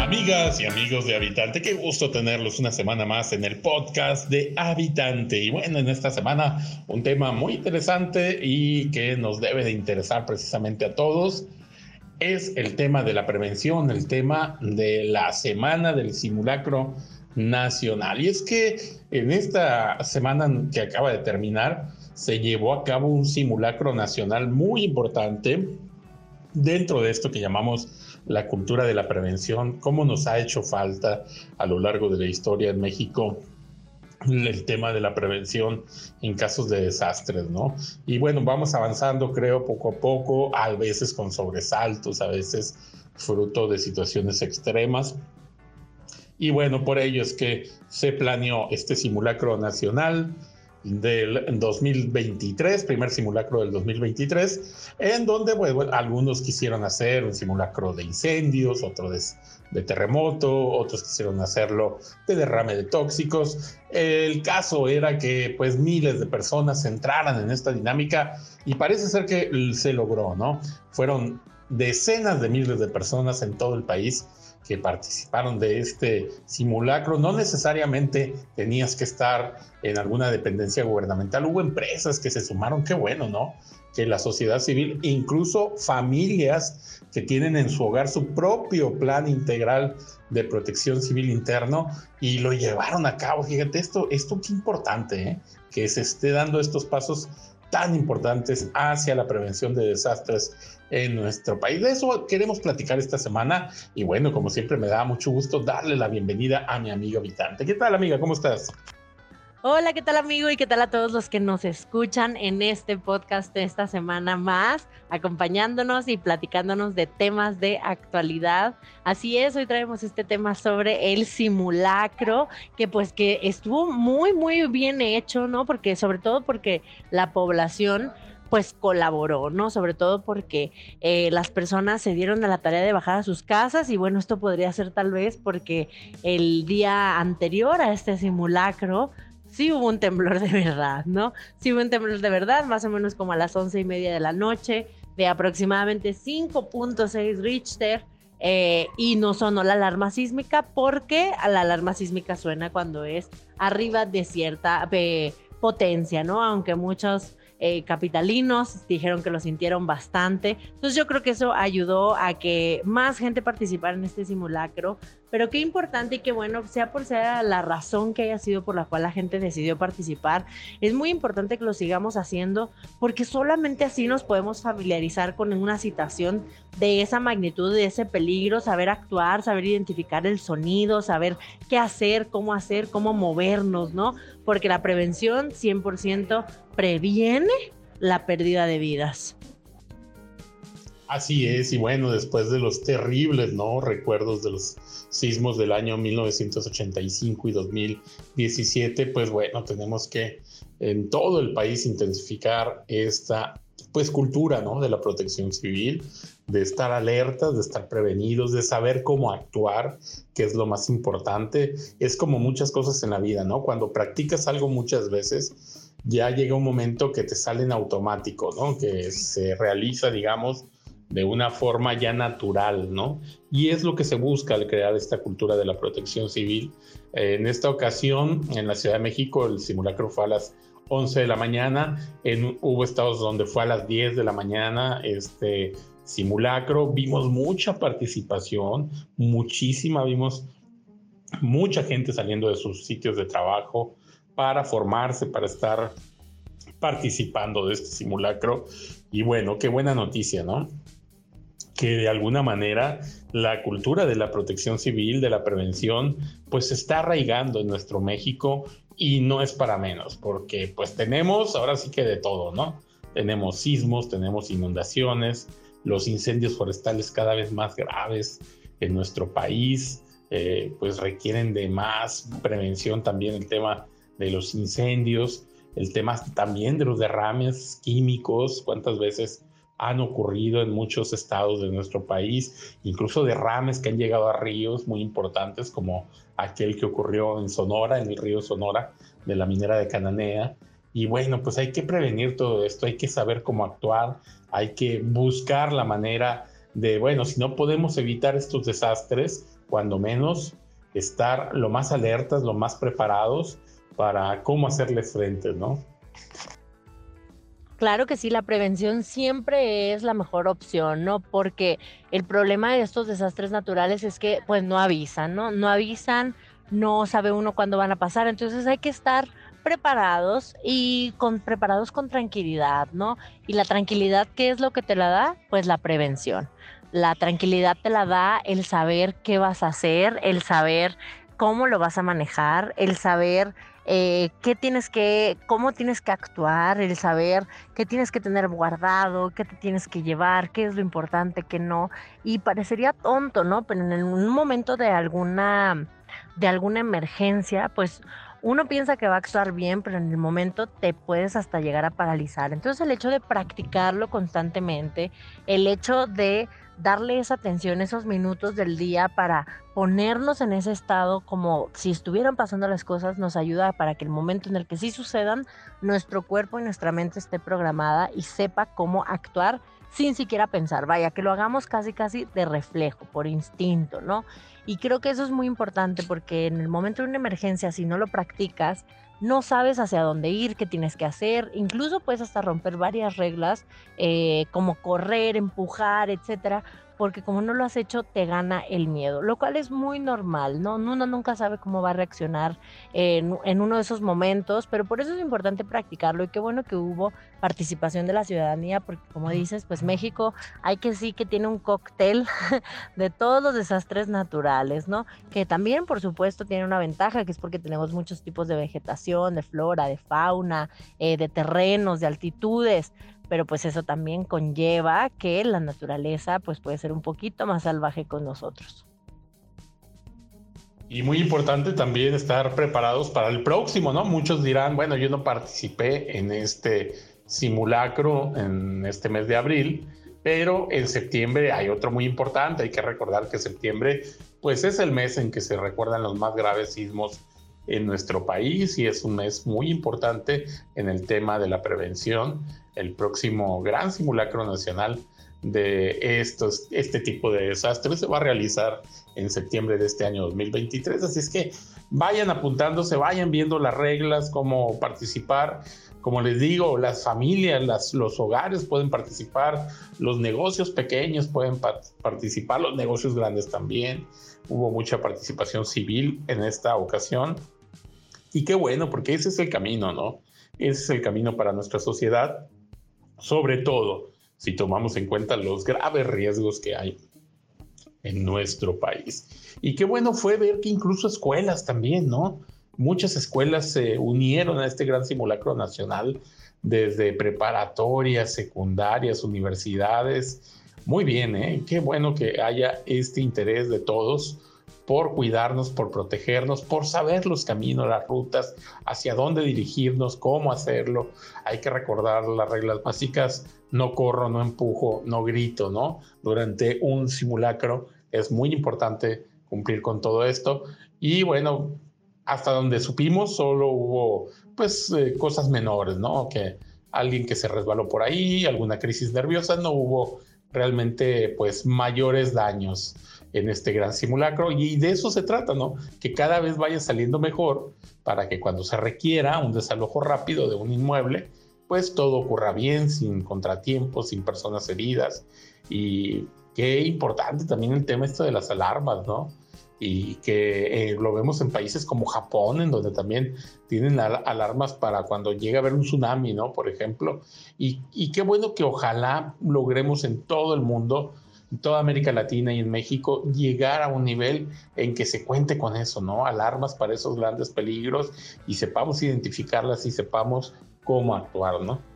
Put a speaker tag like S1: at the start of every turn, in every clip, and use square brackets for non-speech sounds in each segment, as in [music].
S1: Amigas y amigos de Habitante, qué gusto tenerlos una semana más en el podcast de Habitante. Y bueno, en esta semana un tema muy interesante y que nos debe de interesar precisamente a todos es el tema de la prevención, el tema de la semana del simulacro nacional. Y es que en esta semana que acaba de terminar se llevó a cabo un simulacro nacional muy importante dentro de esto que llamamos la cultura de la prevención, cómo nos ha hecho falta a lo largo de la historia en México el tema de la prevención en casos de desastres, ¿no? Y bueno, vamos avanzando, creo, poco a poco, a veces con sobresaltos, a veces fruto de situaciones extremas. Y bueno, por ello es que se planeó este simulacro nacional del 2023, primer simulacro del 2023, en donde bueno, algunos quisieron hacer un simulacro de incendios, otros de, terremoto, otros quisieron hacerlo de derrame de tóxicos. El caso era que pues miles de personas entraran en esta dinámica y parece ser que se logró, ¿no? Fueron decenas de miles de personas en todo el país que participaron de este simulacro. No necesariamente tenías que estar en alguna dependencia gubernamental. Hubo empresas que se sumaron, qué bueno, ¿no? Que la sociedad civil, incluso familias que tienen en su hogar su propio plan integral de protección civil interno y lo llevaron a cabo. Fíjate, esto, esto qué importante, ¿eh? Que se esté dando estos pasos tan importantes hacia la prevención de desastres en nuestro país. De eso queremos platicar esta semana y bueno, como siempre me da mucho gusto darle la bienvenida a mi amigo habitante. ¿Qué tal amiga? ¿Cómo estás?
S2: Hola, ¿qué tal amigo? Y qué tal a todos los que nos escuchan en este podcast esta semana más, acompañándonos y platicándonos de temas de actualidad. Así es, hoy traemos este tema sobre el simulacro, que pues que estuvo muy, muy bien hecho, ¿no? Porque sobre todo porque la población pues colaboró, ¿no? Sobre todo porque eh, las personas se dieron a la tarea de bajar a sus casas y bueno, esto podría ser tal vez porque el día anterior a este simulacro, sí hubo un temblor de verdad, ¿no? Sí hubo un temblor de verdad, más o menos como a las once y media de la noche, de aproximadamente 5.6 Richter. Eh, y no sonó la alarma sísmica porque la alarma sísmica suena cuando es arriba de cierta eh, potencia, ¿no? Aunque muchos eh, capitalinos dijeron que lo sintieron bastante. Entonces yo creo que eso ayudó a que más gente participara en este simulacro. Pero qué importante y qué bueno, sea por sea la razón que haya sido por la cual la gente decidió participar, es muy importante que lo sigamos haciendo porque solamente así nos podemos familiarizar con una situación de esa magnitud, de ese peligro, saber actuar, saber identificar el sonido, saber qué hacer, cómo hacer, cómo movernos, ¿no? Porque la prevención 100% previene la pérdida de vidas.
S1: Así es, y bueno, después de los terribles, ¿no? Recuerdos de los sismos del año 1985 y 2017, pues bueno, tenemos que en todo el país intensificar esta pues cultura, ¿no? De la protección civil, de estar alertas, de estar prevenidos, de saber cómo actuar, que es lo más importante. Es como muchas cosas en la vida, ¿no? Cuando practicas algo muchas veces, ya llega un momento que te sale en automático, ¿no? Que se realiza, digamos, de una forma ya natural, ¿no? Y es lo que se busca al crear esta cultura de la protección civil. en esta ocasión, en la Ciudad de México, el simulacro fue a las 11 de la mañana, en, hubo estados donde fue a las 10 de la mañana, este simulacro, vimos mucha participación, muchísima, vimos mucha gente saliendo de sus sitios de trabajo para formarse, para estar participando de este simulacro. Y bueno, qué buena noticia, ¿no? que de alguna manera la cultura de la protección civil, de la prevención, pues se está arraigando en nuestro México y no es para menos, porque pues tenemos ahora sí que de todo, ¿no? Tenemos sismos, tenemos inundaciones, los incendios forestales cada vez más graves en nuestro país, eh, pues requieren de más prevención también el tema de los incendios, el tema también de los derrames químicos, cuántas veces han ocurrido en muchos estados de nuestro país, incluso derrames que han llegado a ríos muy importantes como aquel que ocurrió en Sonora, en el río Sonora de la minera de Cananea. Y bueno, pues hay que prevenir todo esto, hay que saber cómo actuar, hay que buscar la manera de, bueno, si no podemos evitar estos desastres, cuando menos estar lo más alertas, lo más preparados para cómo hacerles frente, ¿no?
S2: Claro que sí, la prevención siempre es la mejor opción, ¿no? Porque el problema de estos desastres naturales es que pues no avisan, ¿no? No avisan, no sabe uno cuándo van a pasar, entonces hay que estar preparados y con preparados con tranquilidad, ¿no? Y la tranquilidad, ¿qué es lo que te la da? Pues la prevención. La tranquilidad te la da el saber qué vas a hacer, el saber cómo lo vas a manejar, el saber eh, qué tienes que, cómo tienes que actuar, el saber qué tienes que tener guardado, qué te tienes que llevar, qué es lo importante, qué no. Y parecería tonto, ¿no? Pero en un momento de alguna, de alguna emergencia, pues uno piensa que va a actuar bien, pero en el momento te puedes hasta llegar a paralizar. Entonces el hecho de practicarlo constantemente, el hecho de darle esa atención, esos minutos del día para ponernos en ese estado como si estuvieran pasando las cosas, nos ayuda para que el momento en el que sí sucedan, nuestro cuerpo y nuestra mente esté programada y sepa cómo actuar sin siquiera pensar, vaya, que lo hagamos casi casi de reflejo, por instinto, ¿no? Y creo que eso es muy importante porque en el momento de una emergencia, si no lo practicas, no sabes hacia dónde ir, qué tienes que hacer, incluso puedes hasta romper varias reglas eh, como correr, empujar, etcétera, porque como no lo has hecho, te gana el miedo, lo cual es muy normal, ¿no? Uno nunca sabe cómo va a reaccionar en, en, uno de esos momentos, pero por eso es importante practicarlo y qué bueno que hubo participación de la ciudadanía, porque como dices, pues México hay que sí que tiene un cóctel [laughs] de todos los desastres naturales, ¿no? Que también, por supuesto, tiene una ventaja, que es porque tenemos muchos tipos de vegetación, de flora, de fauna, eh, de terrenos, de altitudes, pero pues eso también conlleva que la naturaleza pues puede ser un poquito más salvaje con nosotros.
S1: Y muy importante también estar preparados para el próximo, ¿no? Muchos dirán, bueno, yo no participé en este simulacro en este mes de abril, pero en septiembre hay otro muy importante. Hay que recordar que septiembre, pues es el mes en que se recuerdan los más graves sismos en nuestro país y es un mes muy importante en el tema de la prevención. El próximo gran simulacro nacional de estos, este tipo de desastres se va a realizar en septiembre de este año 2023. Así es que vayan apuntándose, vayan viendo las reglas, cómo participar. Como les digo, las familias, las, los hogares pueden participar, los negocios pequeños pueden participar, los negocios grandes también. Hubo mucha participación civil en esta ocasión. Y qué bueno, porque ese es el camino, ¿no? Ese es el camino para nuestra sociedad, sobre todo si tomamos en cuenta los graves riesgos que hay en nuestro país. Y qué bueno fue ver que incluso escuelas también, ¿no? Muchas escuelas se unieron a este gran simulacro nacional, desde preparatorias, secundarias, universidades. Muy bien, ¿eh? Qué bueno que haya este interés de todos por cuidarnos, por protegernos, por saber los caminos, las rutas, hacia dónde dirigirnos, cómo hacerlo. Hay que recordar las reglas básicas, no corro, no empujo, no grito, ¿no? Durante un simulacro es muy importante cumplir con todo esto. Y bueno, hasta donde supimos, solo hubo pues eh, cosas menores, ¿no? Que alguien que se resbaló por ahí, alguna crisis nerviosa, no hubo realmente pues mayores daños en este gran simulacro y de eso se trata, ¿no? Que cada vez vaya saliendo mejor para que cuando se requiera un desalojo rápido de un inmueble, pues todo ocurra bien, sin contratiempos, sin personas heridas y qué importante también el tema esto de las alarmas, ¿no? Y que eh, lo vemos en países como Japón, en donde también tienen alarmas para cuando llega a haber un tsunami, ¿no? Por ejemplo. Y, y qué bueno que ojalá logremos en todo el mundo en toda América Latina y en México llegar a un nivel en que se cuente con eso, ¿no? Alarmas para esos grandes peligros y sepamos identificarlas y sepamos cómo actuar, ¿no?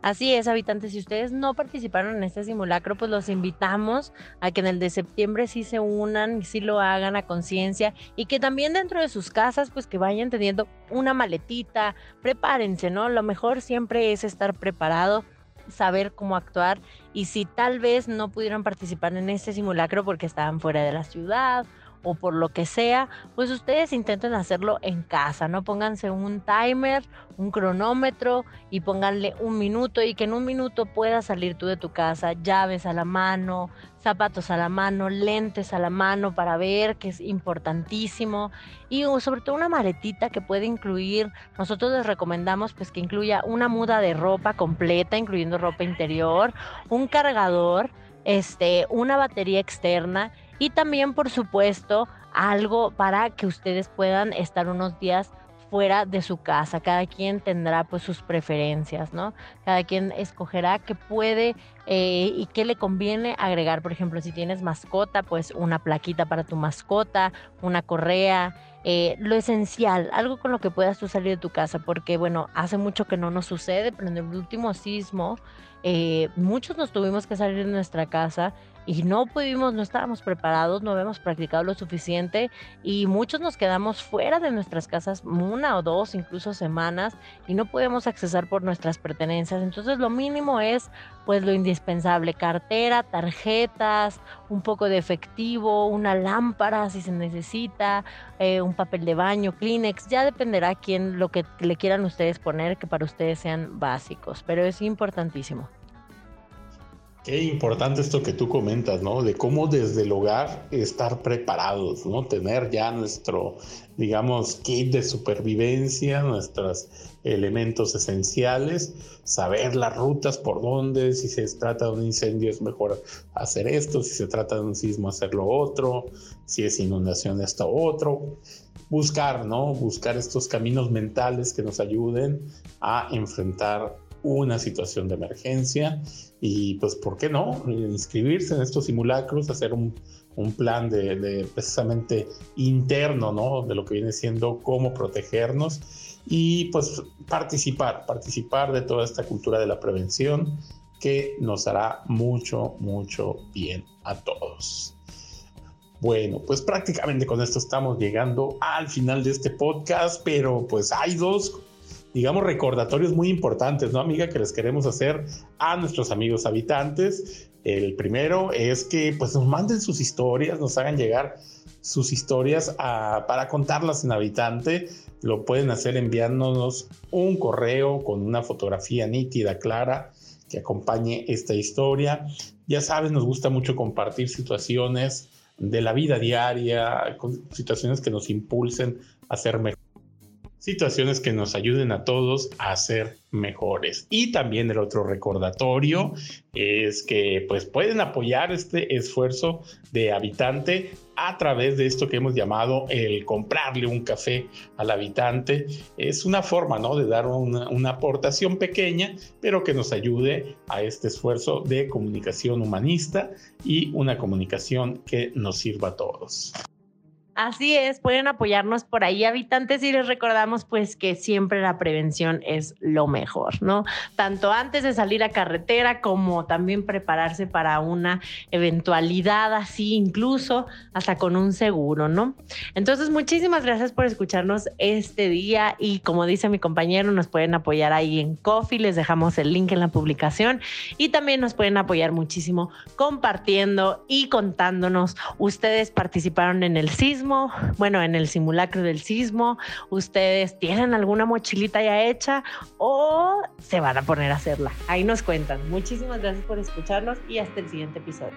S2: Así es, habitantes. Si ustedes no participaron en este simulacro, pues los invitamos a que en el de septiembre sí se unan sí lo hagan a conciencia y que también dentro de sus casas, pues que vayan teniendo una maletita, prepárense, ¿no? Lo mejor siempre es estar preparado saber cómo actuar y si tal vez no pudieron participar en este simulacro porque estaban fuera de la ciudad o por lo que sea, pues ustedes intenten hacerlo en casa, ¿no? Pónganse un timer, un cronómetro y pónganle un minuto y que en un minuto puedas salir tú de tu casa, llaves a la mano, zapatos a la mano, lentes a la mano para ver, que es importantísimo, y sobre todo una maletita que puede incluir, nosotros les recomendamos pues que incluya una muda de ropa completa, incluyendo ropa interior, un cargador, este, una batería externa y también por supuesto algo para que ustedes puedan estar unos días fuera de su casa. Cada quien tendrá pues sus preferencias, ¿no? Cada quien escogerá qué puede eh, y qué le conviene agregar. Por ejemplo, si tienes mascota, pues una plaquita para tu mascota, una correa, eh, lo esencial, algo con lo que puedas tú salir de tu casa, porque bueno, hace mucho que no nos sucede, pero en el último sismo eh, muchos nos tuvimos que salir de nuestra casa y no pudimos, no estábamos preparados, no habíamos practicado lo suficiente y muchos nos quedamos fuera de nuestras casas una o dos, incluso semanas y no podemos accesar por nuestras pertenencias. Entonces lo mínimo es pues lo indispensable, cartera, tarjetas, un poco de efectivo, una lámpara si se necesita, eh, un papel de baño, Kleenex, ya dependerá quién lo que le quieran ustedes poner que para ustedes sean básicos, pero es importantísimo.
S1: Qué importante esto que tú comentas, ¿no? De cómo desde el hogar estar preparados, ¿no? Tener ya nuestro, digamos, kit de supervivencia, nuestros elementos esenciales, saber las rutas por dónde, si se trata de un incendio es mejor hacer esto, si se trata de un sismo hacer lo otro, si es inundación esto otro. Buscar, ¿no? Buscar estos caminos mentales que nos ayuden a enfrentar una situación de emergencia y pues, ¿por qué no? Inscribirse en estos simulacros, hacer un, plan de, precisamente interno, ¿no? De lo que viene siendo cómo protegernos y pues participar, participar de toda esta cultura de la prevención que nos hará mucho, mucho bien a todos. Bueno, pues prácticamente con esto estamos llegando al final de este podcast, pero pues hay dos digamos, recordatorios muy importantes, ¿no, amiga? Que les queremos hacer a nuestros amigos habitantes. El primero es que pues nos manden sus historias, nos hagan llegar sus historias para contarlas en habitante. Lo pueden hacer enviándonos un correo con una fotografía nítida, clara, que acompañe esta historia. Ya sabes, nos gusta mucho compartir situaciones de la vida diaria, situaciones que nos impulsen a ser mejor situaciones que nos ayuden a todos a ser mejores. Y también el otro recordatorio es que pues pueden apoyar este esfuerzo de habitante a través de esto que hemos llamado el comprarle un café al habitante. Es una forma, ¿no? De dar una, una aportación pequeña, pero que nos ayude a este esfuerzo de comunicación humanista y una comunicación que nos sirva a todos.
S2: Así es, pueden apoyarnos por ahí, habitantes, y les recordamos pues que siempre la prevención es lo mejor, ¿no? Tanto antes de salir a carretera como también prepararse para una eventualidad así, incluso hasta con un seguro, ¿no? Entonces, muchísimas gracias por escucharnos este día y como dice mi compañero, nos pueden apoyar ahí en Coffee, les dejamos el link en la publicación y también nos pueden apoyar muchísimo compartiendo y contándonos, ustedes participaron en el bueno, en el simulacro del sismo, ustedes tienen alguna mochilita ya hecha o se van a poner a hacerla. Ahí nos cuentan. Muchísimas gracias por escucharnos y hasta el siguiente episodio.